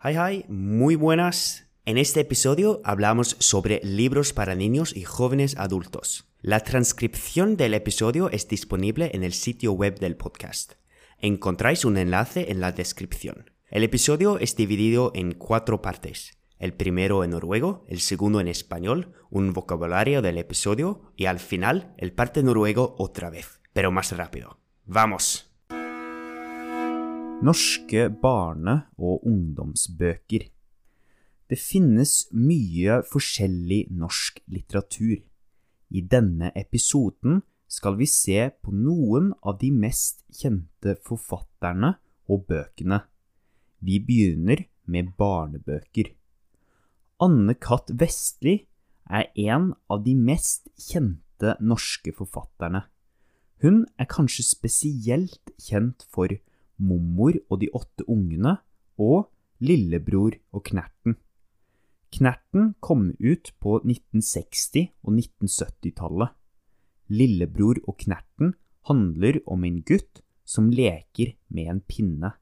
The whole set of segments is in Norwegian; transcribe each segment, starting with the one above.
Hi, hi, muy buenas. En este episodio hablamos sobre libros para niños y jóvenes adultos. La transcripción del episodio es disponible en el sitio web del podcast. Encontráis un enlace en la descripción. El episodio es dividido en cuatro partes. El primero en noruego, el segundo en español, un vocabulario del episodio y al final el parte noruego otra vez, pero más rápido. ¡Vamos! Norske barne- og ungdomsbøker. Det finnes mye forskjellig norsk litteratur. I denne episoden skal vi se på noen av de mest kjente forfatterne og bøkene. Vi begynner med barnebøker. Anne Katt Vestli er en av de mest kjente norske forfatterne. Hun er kanskje spesielt kjent for Mormor og de åtte ungene og Lillebror og Knerten. Knerten kom ut på 1960- og 1970-tallet. Lillebror og Knerten handler om en gutt som leker med en pinne.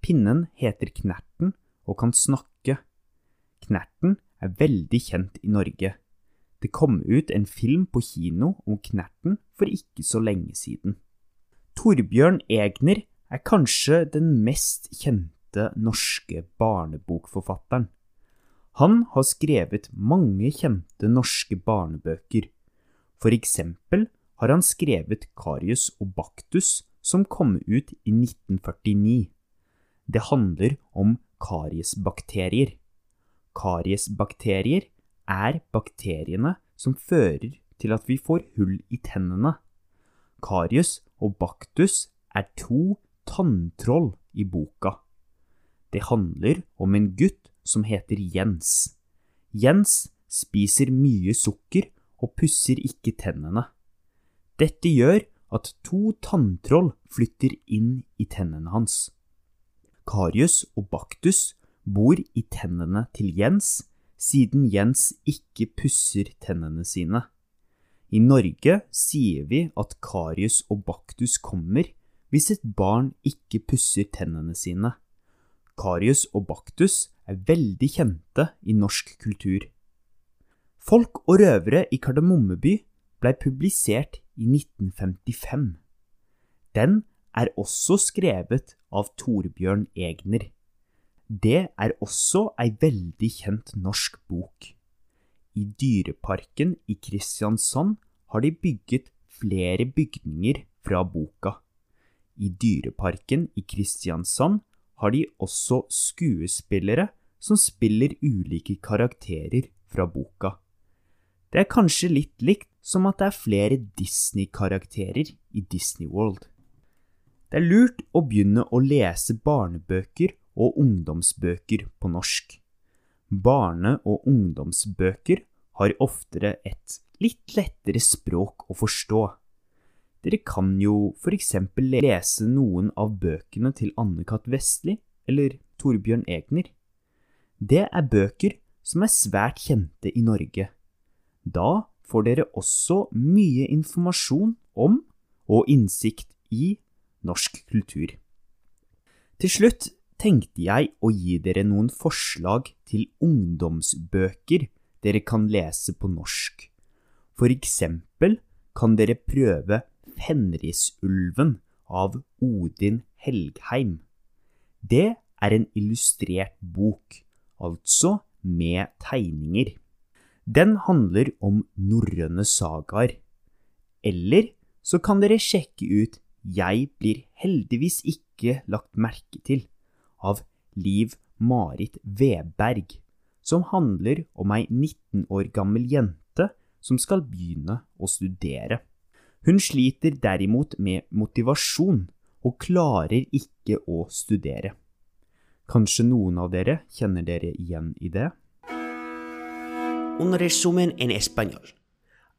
Pinnen heter Knerten og kan snakke. Knerten er veldig kjent i Norge. Det kom ut en film på kino om Knerten for ikke så lenge siden. Torbjørn Egner er kanskje den mest kjente norske barnebokforfatteren. Han har skrevet mange kjente norske barnebøker. For eksempel har han skrevet Karius og Baktus, som kom ut i 1949. Det handler om kariesbakterier. Kariesbakterier er bakteriene som fører til at vi får hull i tennene. Karius og Baktus er to tanntroll i boka. Det handler om en gutt som heter Jens. Jens spiser mye sukker og pusser ikke tennene. Dette gjør at to tanntroll flytter inn i tennene hans. Karius og Baktus bor i tennene til Jens, siden Jens ikke pusser tennene sine. I Norge sier vi at Karius og Baktus kommer hvis et barn ikke pusser tennene sine. Karius og Baktus er veldig kjente i norsk kultur. Folk og røvere i Kardemommeby blei publisert i 1955. Den er også skrevet av Torbjørn Egner. Det er også ei veldig kjent norsk bok. I Dyreparken i Kristiansand har de bygget flere bygninger fra boka. I Dyreparken i Kristiansand har de også skuespillere som spiller ulike karakterer fra boka. Det er kanskje litt likt som at det er flere Disney-karakterer i Disney World. Det er lurt å begynne å lese barnebøker og ungdomsbøker på norsk. Barne- og ungdomsbøker har oftere et litt lettere språk å forstå. Dere kan jo for eksempel lese noen av bøkene til Anne-Kat. Vestli eller Torbjørn Egner. Det er bøker som er svært kjente i Norge. Da får dere også mye informasjon om og innsikt i norsk kultur. Til slutt tenkte jeg å gi dere noen forslag til ungdomsbøker dere kan lese på norsk. For eksempel kan dere prøve Fenrisulven av Odin Helgheim. Det er en illustrert bok, altså med tegninger. Den handler om norrøne sagaer. Eller så kan dere sjekke ut Jeg blir heldigvis ikke lagt merke til av Liv Marit Veberg, som handler om ei 19 år gammel jente som skal begynne å studere. Hun sliter derimot med motivasjon og klarer ikke å studere. Kanskje noen av dere kjenner dere igjen i det? Un resumen en español.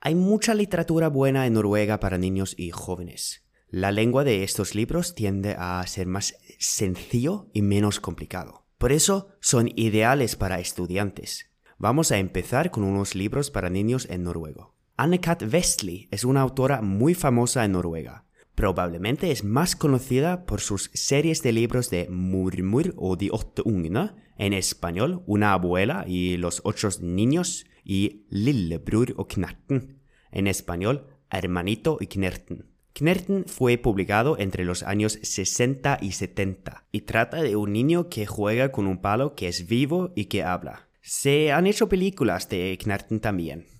Hay mucha literatura buena en Noruega para niños y jóvenes. La lengua de estos libros tiende a ser más sencillo y menos complicado. Por eso son ideales para estudiantes. Vamos a empezar con unos libros para niños en noruego. Anne-Kat Vestli es una autora muy famosa en Noruega. Probablemente es más conocida por sus series de libros de Murmur o De ungene en español, una abuela y los ocho niños, y Lillebror og Knerten, en español, Hermanito y Knerten. Knerten fue publicado entre los años 60 y 70 y trata de un niño que juega con un palo que es vivo y que habla. Se han hecho películas de Knerten también.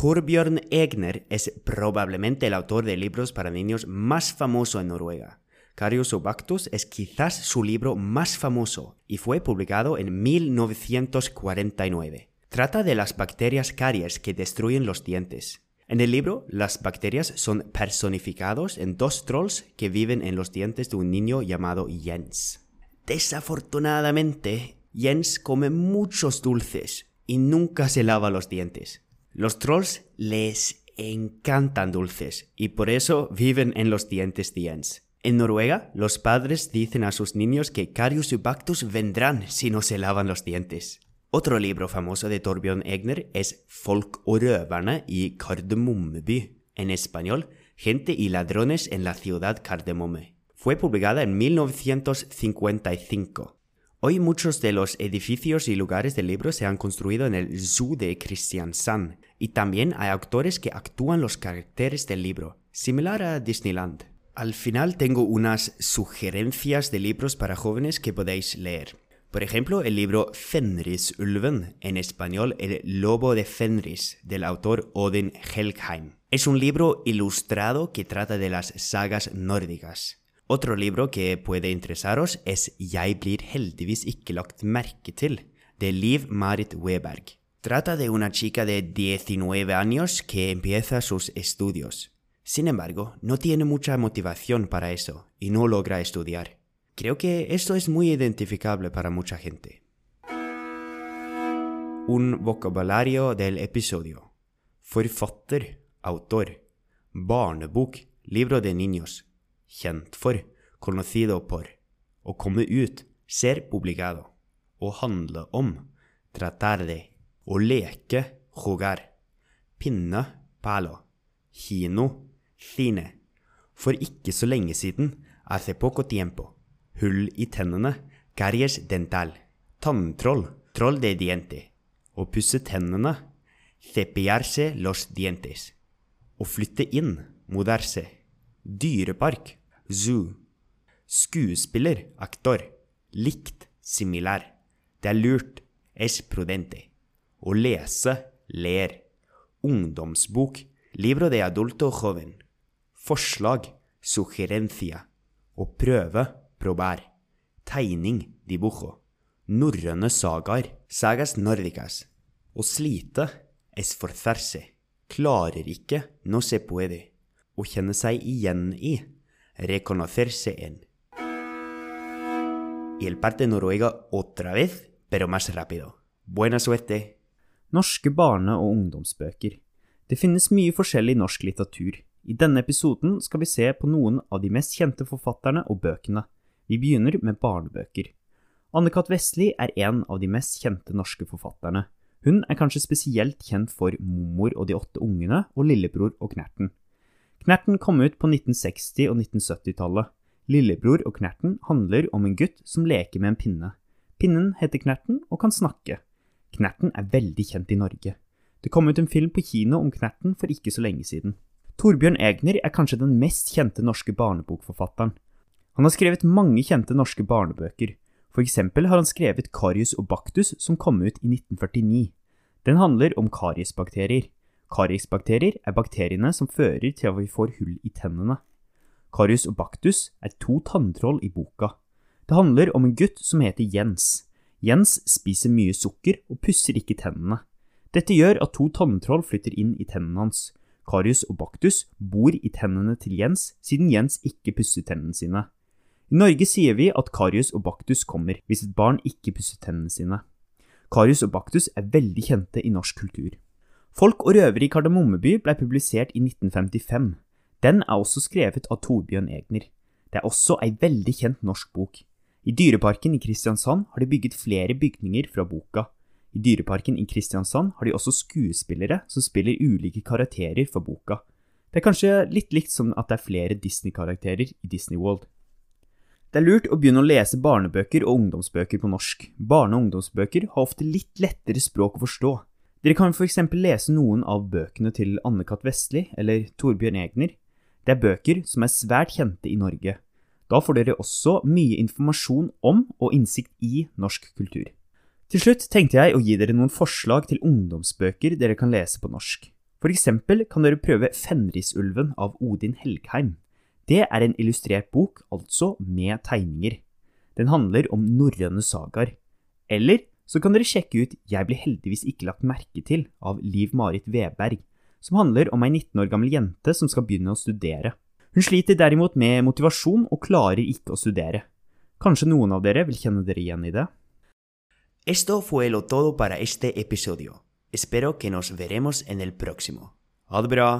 Torbjørn Egner es probablemente el autor de libros para niños más famoso en Noruega. Carius Obactus es quizás su libro más famoso y fue publicado en 1949. Trata de las bacterias caries que destruyen los dientes. En el libro, las bacterias son personificados en dos trolls que viven en los dientes de un niño llamado Jens. Desafortunadamente, Jens come muchos dulces y nunca se lava los dientes. Los trolls les encantan dulces y por eso viven en los dientes de Jens. En Noruega, los padres dicen a sus niños que Carius y Bactus vendrán si no se lavan los dientes. Otro libro famoso de Torbjørn Egner es Folk og røverne i Kardemommeby, en español, Gente y ladrones en la ciudad Cardemomme. Fue publicada en 1955. Hoy muchos de los edificios y lugares del libro se han construido en el Zoo de Kristiansand, y también hay actores que actúan los caracteres del libro, similar a Disneyland. Al final tengo unas sugerencias de libros para jóvenes que podéis leer. Por ejemplo, el libro Fenrisulven, en español El Lobo de Fenris, del autor Odin Helgheim. Es un libro ilustrado que trata de las sagas nórdicas. Otro libro que puede interesaros es Jeg blir heldigvis ikke merke til, de Liv Marit Weberg. Trata de una chica de 19 años que empieza sus estudios. Sin embargo, no tiene mucha motivación para eso y no logra estudiar. Creo que esto es muy identificable para mucha gente. Un vocabulario del episodio. Forfatter, autor. Barnebok, libro de niños. Kjent for, conocido por. Å komme ut, ser publicado. Å handle om, tratar de. Å leke, jugar. Pinne, palo. Kino, cine. For ikke så lenge siden, hace poco tiempo hull i tennene, caries dental, tanntroll, troll de diente, å pusse tennene, cepillarse los dientes, å flytte inn, mudarse, dyrepark, zoo, skuespiller, aktor, likt, similær, det er lurt, es prudente, å lese, ler, ungdomsbok, libro de adulto joven, forslag, sugerencia, å prøve, probar. Tegning, dibujo. Norrøne sagaer, sagas nordicas. Å slite, esforzarse. Klarer ikke, no se puede. Å kjenne seg igjen i, reconocerse en. Y el parte noruega otra vez, pero más rápido. Buena suerte. Norske barne- og ungdomsbøker. Det finnes mye forskjellig norsk litteratur. I denne episoden skal vi se på noen av de mest kjente forfatterne og bøkene. Vi begynner med barnebøker. Anne-Kat. Vestli er en av de mest kjente norske forfatterne. Hun er kanskje spesielt kjent for Mormor og de åtte ungene og Lillebror og Knerten. Knerten kom ut på 1960- og 1970-tallet. Lillebror og Knerten handler om en gutt som leker med en pinne. Pinnen heter Knerten og kan snakke. Knerten er veldig kjent i Norge. Det kom ut en film på kino om Knerten for ikke så lenge siden. Torbjørn Egner er kanskje den mest kjente norske barnebokforfatteren. Han har skrevet mange kjente norske barnebøker. For eksempel har han skrevet Karius og Baktus, som kom ut i 1949. Den handler om kariesbakterier. Kariesbakterier er bakteriene som fører til at vi får hull i tennene. Karius og Baktus er to tanntroll i boka. Det handler om en gutt som heter Jens. Jens spiser mye sukker og pusser ikke tennene. Dette gjør at to tanntroll flytter inn i tennene hans. Karius og Baktus bor i tennene til Jens, siden Jens ikke pusser tennene sine. I Norge sier vi at Karius og Baktus kommer hvis et barn ikke pusser tennene sine. Karius og Baktus er veldig kjente i norsk kultur. Folk og røvere i Kardemommeby ble publisert i 1955. Den er også skrevet av Torbjørn Egner. Det er også ei veldig kjent norsk bok. I Dyreparken i Kristiansand har de bygget flere bygninger fra boka. I Dyreparken i Kristiansand har de også skuespillere som spiller ulike karakterer for boka. Det er kanskje litt likt som at det er flere Disney-karakterer i Disney World. Det er lurt å begynne å lese barnebøker og ungdomsbøker på norsk. Barne- og ungdomsbøker har ofte litt lettere språk å forstå. Dere kan f.eks. lese noen av bøkene til Anne-Kat. Vestli eller Torbjørn Egner. Det er bøker som er svært kjente i Norge. Da får dere også mye informasjon om og innsikt i norsk kultur. Til slutt tenkte jeg å gi dere noen forslag til ungdomsbøker dere kan lese på norsk. For eksempel kan dere prøve Fenrisulven av Odin Helgheim. Det er en illustrert bok, altså med tegninger. Den handler om norrøne sagaer. Eller så kan dere sjekke ut Jeg blir heldigvis ikke lagt merke til av Liv Marit Veberg, som handler om ei 19 år gammel jente som skal begynne å studere. Hun sliter derimot med motivasjon og klarer ikke å studere. Kanskje noen av dere vil kjenne dere igjen i det? Esto fue lo todo para este episodio. Espero que nos veremos en el próximo. Ha det bra!